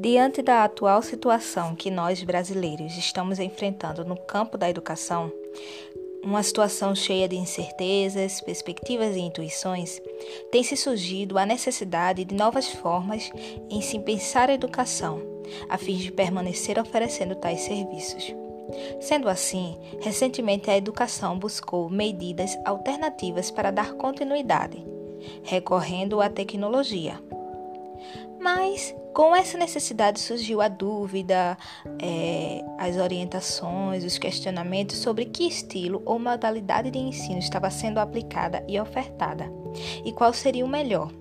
Diante da atual situação que nós brasileiros estamos enfrentando no campo da educação, uma situação cheia de incertezas, perspectivas e intuições, tem se surgido a necessidade de novas formas em se pensar a educação, a fim de permanecer oferecendo tais serviços. Sendo assim, recentemente a educação buscou medidas alternativas para dar continuidade, recorrendo à tecnologia mas com essa necessidade surgiu a dúvida, é, as orientações, os questionamentos sobre que estilo ou modalidade de ensino estava sendo aplicada e ofertada e qual seria o melhor.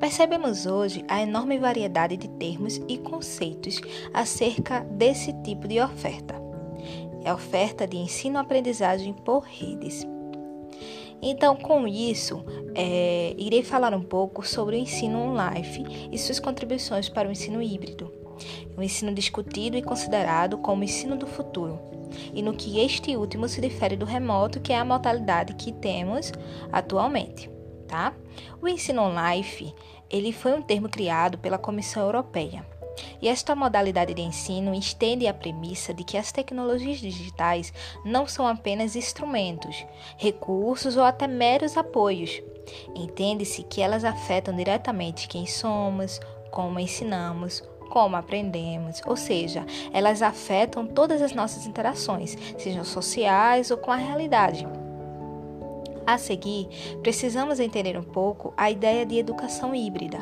Percebemos hoje a enorme variedade de termos e conceitos acerca desse tipo de oferta. É a oferta de ensino-aprendizagem por redes. Então, com isso, é, irei falar um pouco sobre o ensino online e suas contribuições para o ensino híbrido, um ensino discutido e considerado como ensino do futuro, e no que este último se difere do remoto, que é a modalidade que temos atualmente. Tá? O ensino online ele foi um termo criado pela Comissão Europeia e esta modalidade de ensino estende a premissa de que as tecnologias digitais não são apenas instrumentos, recursos ou até meros apoios. Entende-se que elas afetam diretamente quem somos, como ensinamos, como aprendemos, ou seja, elas afetam todas as nossas interações, sejam sociais ou com a realidade. A seguir, precisamos entender um pouco a ideia de educação híbrida,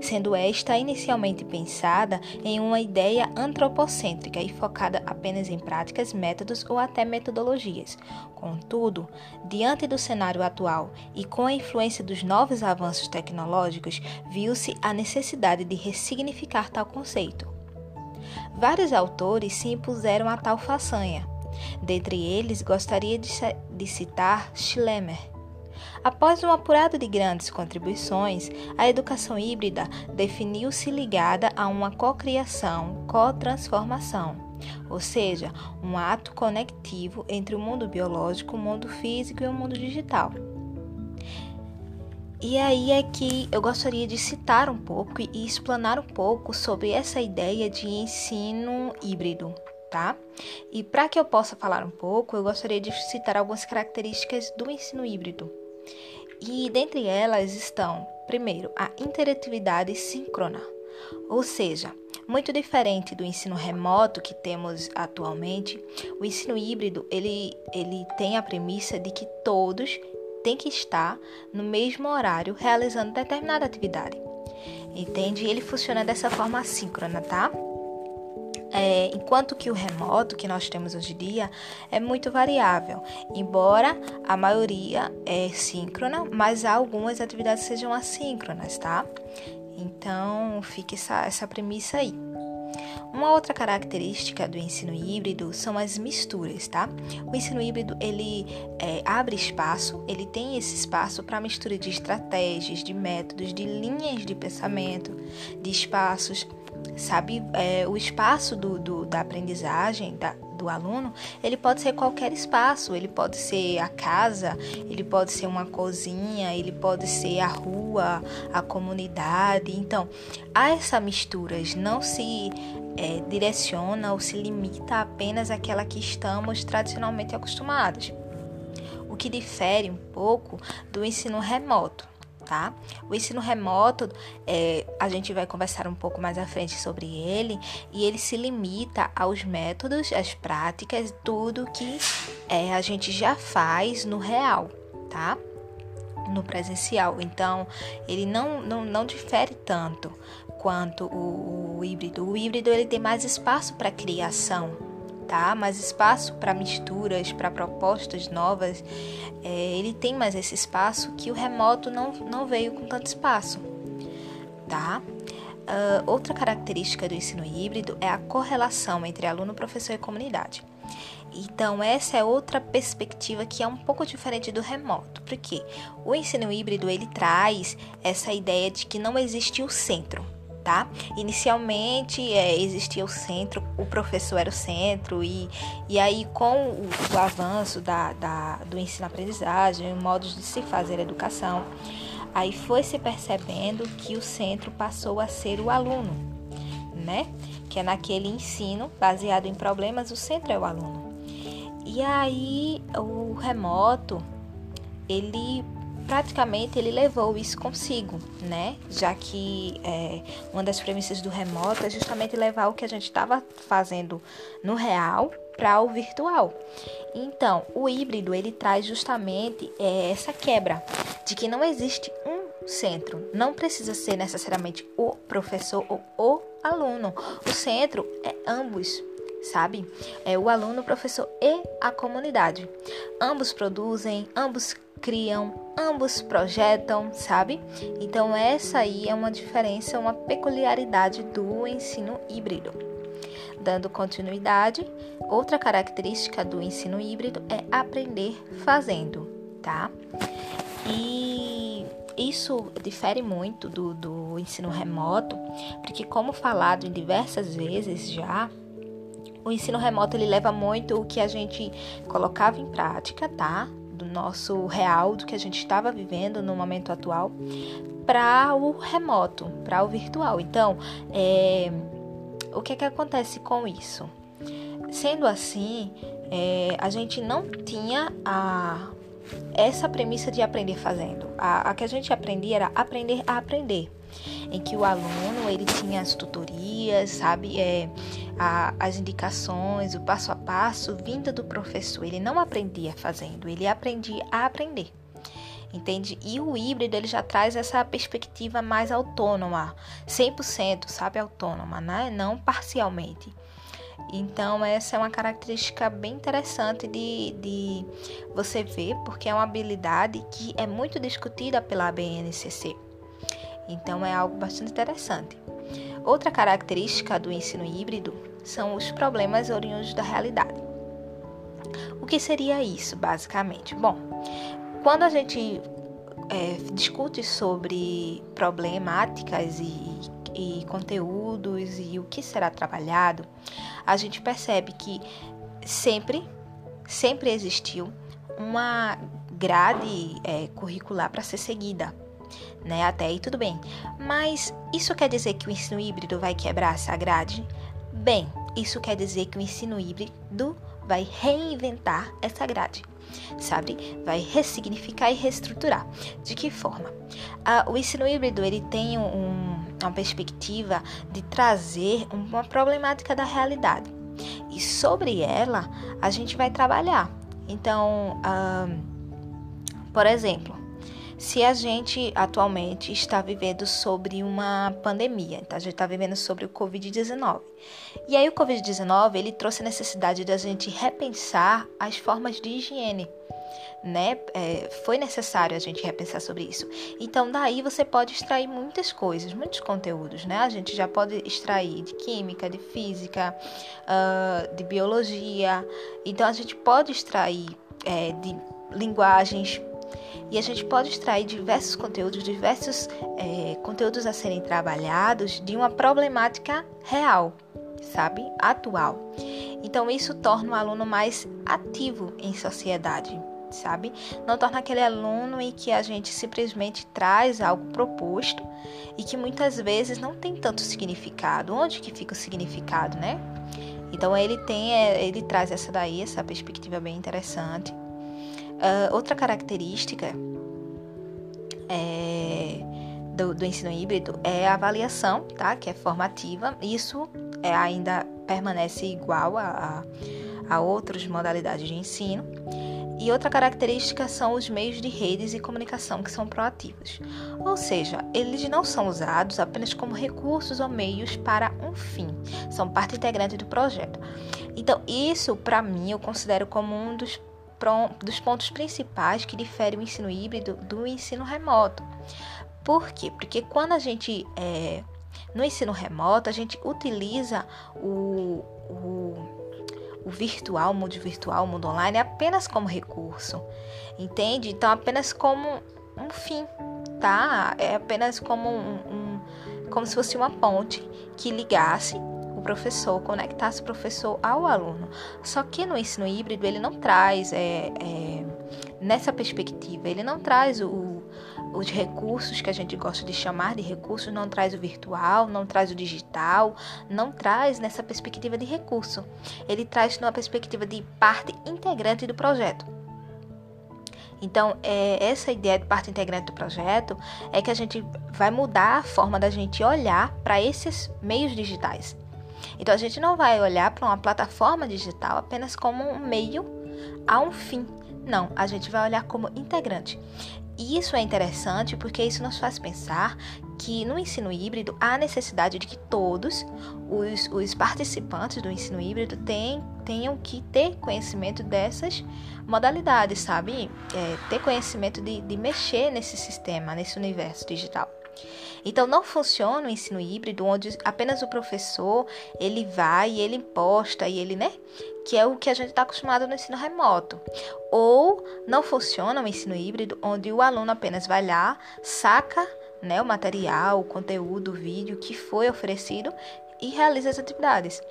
sendo esta inicialmente pensada em uma ideia antropocêntrica e focada apenas em práticas, métodos ou até metodologias. Contudo, diante do cenário atual e com a influência dos novos avanços tecnológicos, viu-se a necessidade de ressignificar tal conceito. Vários autores se impuseram a tal façanha. Dentre eles, gostaria de citar Schlemmer, Após um apurado de grandes contribuições, a educação híbrida definiu-se ligada a uma cocriação, co-transformação, ou seja, um ato conectivo entre o mundo biológico, o mundo físico e o mundo digital. E aí é que eu gostaria de citar um pouco e explanar um pouco sobre essa ideia de ensino híbrido, tá? E para que eu possa falar um pouco, eu gostaria de citar algumas características do ensino híbrido. E dentre elas estão, primeiro, a interatividade síncrona, ou seja, muito diferente do ensino remoto que temos atualmente, o ensino híbrido ele, ele tem a premissa de que todos têm que estar no mesmo horário realizando determinada atividade. Entende? Ele funciona dessa forma assíncrona, tá? É, enquanto que o remoto que nós temos hoje em dia é muito variável, embora a maioria é síncrona, mas algumas atividades sejam assíncronas, tá? Então fique essa, essa premissa aí. Uma outra característica do ensino híbrido são as misturas, tá? O ensino híbrido ele é, abre espaço, ele tem esse espaço para mistura de estratégias, de métodos, de linhas de pensamento, de espaços sabe? É, o espaço do, do, da aprendizagem da, do aluno, ele pode ser qualquer espaço, ele pode ser a casa, ele pode ser uma cozinha, ele pode ser a rua, a comunidade. Então, há essa misturas, não se é, direciona ou se limita apenas àquela que estamos tradicionalmente acostumados. O que difere um pouco do ensino remoto tá? O ensino remoto, é, a gente vai conversar um pouco mais à frente sobre ele, e ele se limita aos métodos, às práticas, tudo que é, a gente já faz no real, tá? No presencial. Então, ele não, não, não difere tanto quanto o, o híbrido. O híbrido ele tem mais espaço para criação, tá? Mais espaço para misturas, para propostas novas. É, ele tem mais esse espaço que o remoto não, não veio com tanto espaço, tá? Uh, outra característica do ensino híbrido é a correlação entre aluno, professor e comunidade. Então, essa é outra perspectiva que é um pouco diferente do remoto, porque o ensino híbrido ele traz essa ideia de que não existe o centro, tá? Inicialmente é, existia o centro, o professor era o centro, e, e aí com o, o avanço da, da, do ensino-aprendizagem, modos de se fazer educação, aí foi se percebendo que o centro passou a ser o aluno. né? Que é naquele ensino baseado em problemas, o centro é o aluno. E aí o remoto, ele praticamente ele levou isso consigo, né? Já que é, uma das premissas do remoto é justamente levar o que a gente estava fazendo no real para o virtual. Então, o híbrido ele traz justamente é, essa quebra de que não existe um centro, não precisa ser necessariamente o professor ou o aluno. O centro é ambos, sabe? É o aluno, o professor e a comunidade. Ambos produzem, ambos criam, ambos projetam, sabe? Então essa aí é uma diferença, uma peculiaridade do ensino híbrido. Dando continuidade, outra característica do ensino híbrido é aprender fazendo, tá? E isso difere muito do, do ensino remoto, porque como falado em diversas vezes já, o ensino remoto ele leva muito o que a gente colocava em prática, tá? Do nosso real, do que a gente estava vivendo no momento atual, para o remoto, para o virtual. Então, é, o que, é que acontece com isso? Sendo assim, é, a gente não tinha a, essa premissa de aprender fazendo. A, a que a gente aprendia era aprender a aprender em que o aluno ele tinha as tutorias, sabe, é, a, as indicações, o passo a passo vindo do professor. Ele não aprendia fazendo, ele aprendia a aprender. Entende? E o híbrido ele já traz essa perspectiva mais autônoma, 100%, sabe, autônoma, né? não parcialmente. Então, essa é uma característica bem interessante de, de você ver, porque é uma habilidade que é muito discutida pela BNCC. Então é algo bastante interessante. Outra característica do ensino híbrido são os problemas oriundos da realidade. O que seria isso, basicamente? Bom, quando a gente é, discute sobre problemáticas e, e conteúdos e o que será trabalhado, a gente percebe que sempre, sempre existiu uma grade é, curricular para ser seguida né? Até aí tudo bem. Mas isso quer dizer que o ensino híbrido vai quebrar essa grade? Bem, isso quer dizer que o ensino híbrido vai reinventar essa grade, sabe? Vai ressignificar e reestruturar. De que forma? Ah, o ensino híbrido ele tem um, uma perspectiva de trazer uma problemática da realidade e sobre ela a gente vai trabalhar. Então, ah, por exemplo, se a gente atualmente está vivendo sobre uma pandemia, então a gente está vivendo sobre o Covid-19. E aí o Covid-19 ele trouxe a necessidade da gente repensar as formas de higiene. Né? É, foi necessário a gente repensar sobre isso. Então, daí você pode extrair muitas coisas, muitos conteúdos, né? A gente já pode extrair de química, de física, uh, de biologia. Então, a gente pode extrair é, de linguagens e a gente pode extrair diversos conteúdos, diversos é, conteúdos a serem trabalhados de uma problemática real, sabe? Atual. Então isso torna o aluno mais ativo em sociedade, sabe? Não torna aquele aluno em que a gente simplesmente traz algo proposto e que muitas vezes não tem tanto significado. Onde que fica o significado, né? Então ele tem, é, ele traz essa daí, essa perspectiva bem interessante. Uh, outra característica é, do, do, ensino híbrido é a avaliação, tá? Que é formativa. Isso é, ainda permanece igual a, a, a outras modalidades de ensino. E outra característica são os meios de redes e comunicação que são proativos. Ou seja, eles não são usados apenas como recursos ou meios para um fim, são parte integrante do projeto. Então, isso para mim eu considero como um dos dos pontos principais que diferem o ensino híbrido do ensino remoto. Por quê? Porque quando a gente é, no ensino remoto a gente utiliza o, o, o virtual, o mundo virtual, o mundo online apenas como recurso, entende? Então apenas como um fim, tá? É apenas como um, um como se fosse uma ponte que ligasse professor, conectasse o professor ao aluno. Só que no ensino híbrido ele não traz é, é, nessa perspectiva. Ele não traz o, os recursos que a gente gosta de chamar de recursos, não traz o virtual, não traz o digital, não traz nessa perspectiva de recurso. Ele traz numa perspectiva de parte integrante do projeto. Então, é, essa ideia de parte integrante do projeto é que a gente vai mudar a forma da gente olhar para esses meios digitais. Então, a gente não vai olhar para uma plataforma digital apenas como um meio a um fim. Não, a gente vai olhar como integrante. E isso é interessante porque isso nos faz pensar que no ensino híbrido há necessidade de que todos os, os participantes do ensino híbrido tenham, tenham que ter conhecimento dessas modalidades, sabe? É, ter conhecimento de, de mexer nesse sistema, nesse universo digital. Então não funciona o ensino híbrido onde apenas o professor ele vai e ele imposta e ele, né? Que é o que a gente está acostumado no ensino remoto. Ou não funciona o ensino híbrido onde o aluno apenas vai lá, saca né, o material, o conteúdo, o vídeo que foi oferecido e realiza as atividades.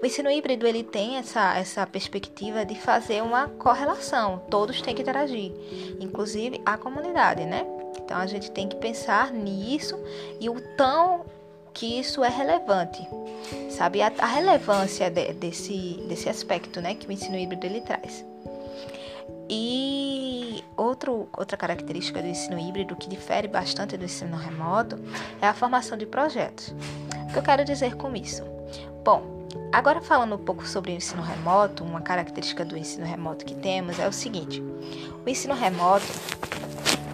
O ensino híbrido ele tem essa, essa perspectiva de fazer uma correlação, todos têm que interagir, inclusive a comunidade, né? Então a gente tem que pensar nisso e o tão que isso é relevante, sabe? A, a relevância de, desse, desse aspecto, né, que o ensino híbrido ele traz. E outro, outra característica do ensino híbrido que difere bastante do ensino remoto é a formação de projetos. O que eu quero dizer com isso? Bom, agora falando um pouco sobre o ensino remoto, uma característica do ensino remoto que temos é o seguinte: o ensino remoto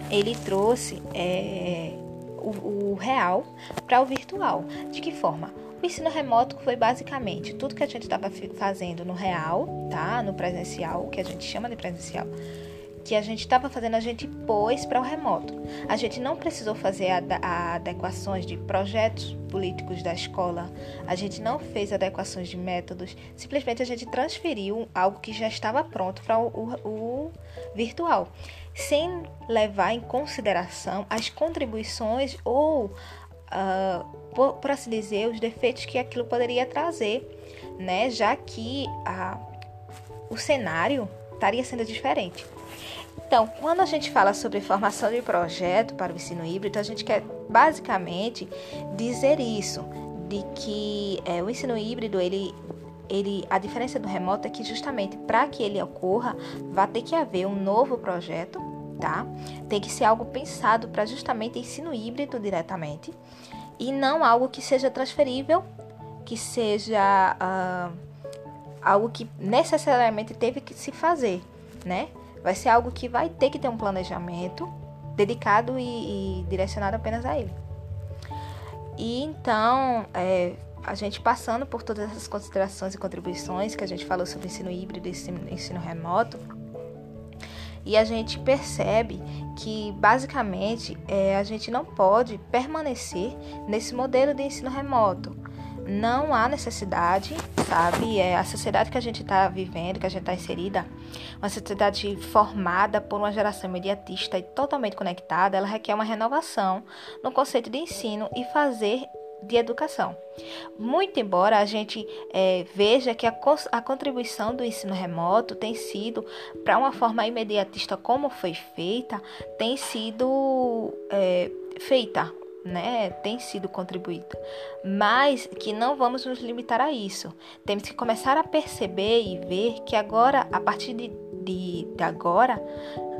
ele trouxe é, o, o real para o virtual. De que forma? O ensino remoto foi basicamente tudo que a gente estava fazendo no real, tá? No presencial, que a gente chama de presencial, que a gente estava fazendo, a gente pôs para o remoto. A gente não precisou fazer adequações de projetos políticos da escola, a gente não fez adequações de métodos, simplesmente a gente transferiu algo que já estava pronto para o, o, o virtual sem levar em consideração as contribuições ou, uh, por, por, assim dizer, os defeitos que aquilo poderia trazer, né? Já que uh, o cenário estaria sendo diferente. Então, quando a gente fala sobre formação de projeto para o ensino híbrido, a gente quer basicamente dizer isso, de que é, o ensino híbrido ele ele, a diferença do remoto é que justamente para que ele ocorra, vai ter que haver um novo projeto, tá? Tem que ser algo pensado para justamente ensino híbrido diretamente e não algo que seja transferível, que seja uh, algo que necessariamente teve que se fazer, né? Vai ser algo que vai ter que ter um planejamento dedicado e, e direcionado apenas a ele. E então, é, a gente passando por todas essas considerações e contribuições que a gente falou sobre ensino híbrido e ensino remoto, e a gente percebe que basicamente é, a gente não pode permanecer nesse modelo de ensino remoto. Não há necessidade, sabe? É a sociedade que a gente está vivendo, que a gente está inserida, uma sociedade formada por uma geração imediatista e totalmente conectada, ela requer uma renovação no conceito de ensino e fazer de educação. Muito embora a gente é, veja que a, a, contribuição do ensino remoto tem sido, para uma forma imediatista como foi feita, tem sido é, feita, né? Tem sido contribuída, mas que não vamos nos limitar a isso. Temos que começar a perceber e ver que agora, a partir de, de, de agora,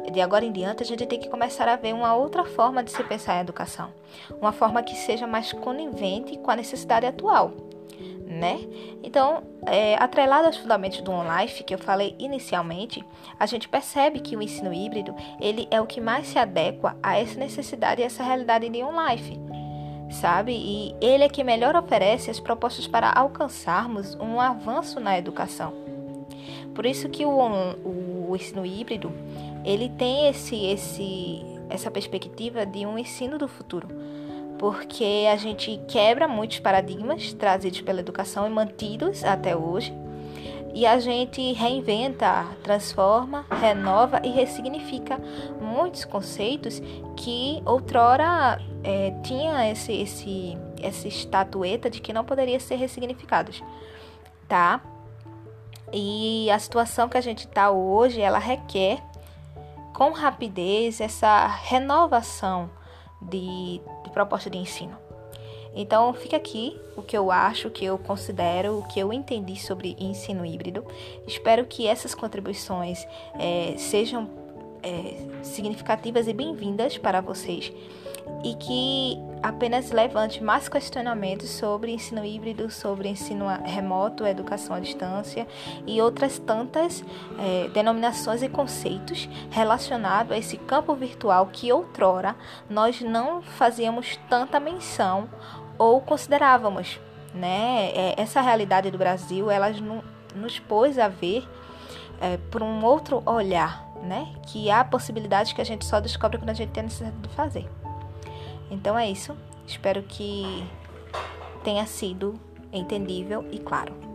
de agora em diante, a gente tem que começar a ver uma outra forma de se pensar em educação, uma forma que seja mais conivente com a necessidade atual, né? Então, é, atrelado aos fundamentos do OnLife que eu falei inicialmente, a gente percebe que o ensino híbrido ele é o que mais se adequa a essa necessidade e essa realidade de OnLife, sabe? E ele é que melhor oferece as propostas para alcançarmos um avanço na educação. Por isso que o, o ensino híbrido ele tem esse, esse, essa perspectiva de um ensino do futuro, porque a gente quebra muitos paradigmas trazidos pela educação e mantidos até hoje, e a gente reinventa, transforma, renova e ressignifica muitos conceitos que outrora é, tinha esse, esse, essa estatueta de que não poderia ser ressignificados, tá? E a situação que a gente está hoje, ela requer com rapidez essa renovação de, de proposta de ensino. Então, fica aqui o que eu acho, o que eu considero, o que eu entendi sobre ensino híbrido. Espero que essas contribuições é, sejam é, significativas e bem-vindas para vocês e que apenas levante mais questionamentos sobre ensino híbrido, sobre ensino remoto, educação à distância e outras tantas é, denominações e conceitos relacionados a esse campo virtual que outrora nós não fazíamos tanta menção ou considerávamos. Né? É, essa realidade do Brasil, ela nos pôs a ver é, por um outro olhar, né? Que há possibilidades que a gente só descobre quando a gente tem a necessidade de fazer. Então é isso. Espero que tenha sido entendível e claro.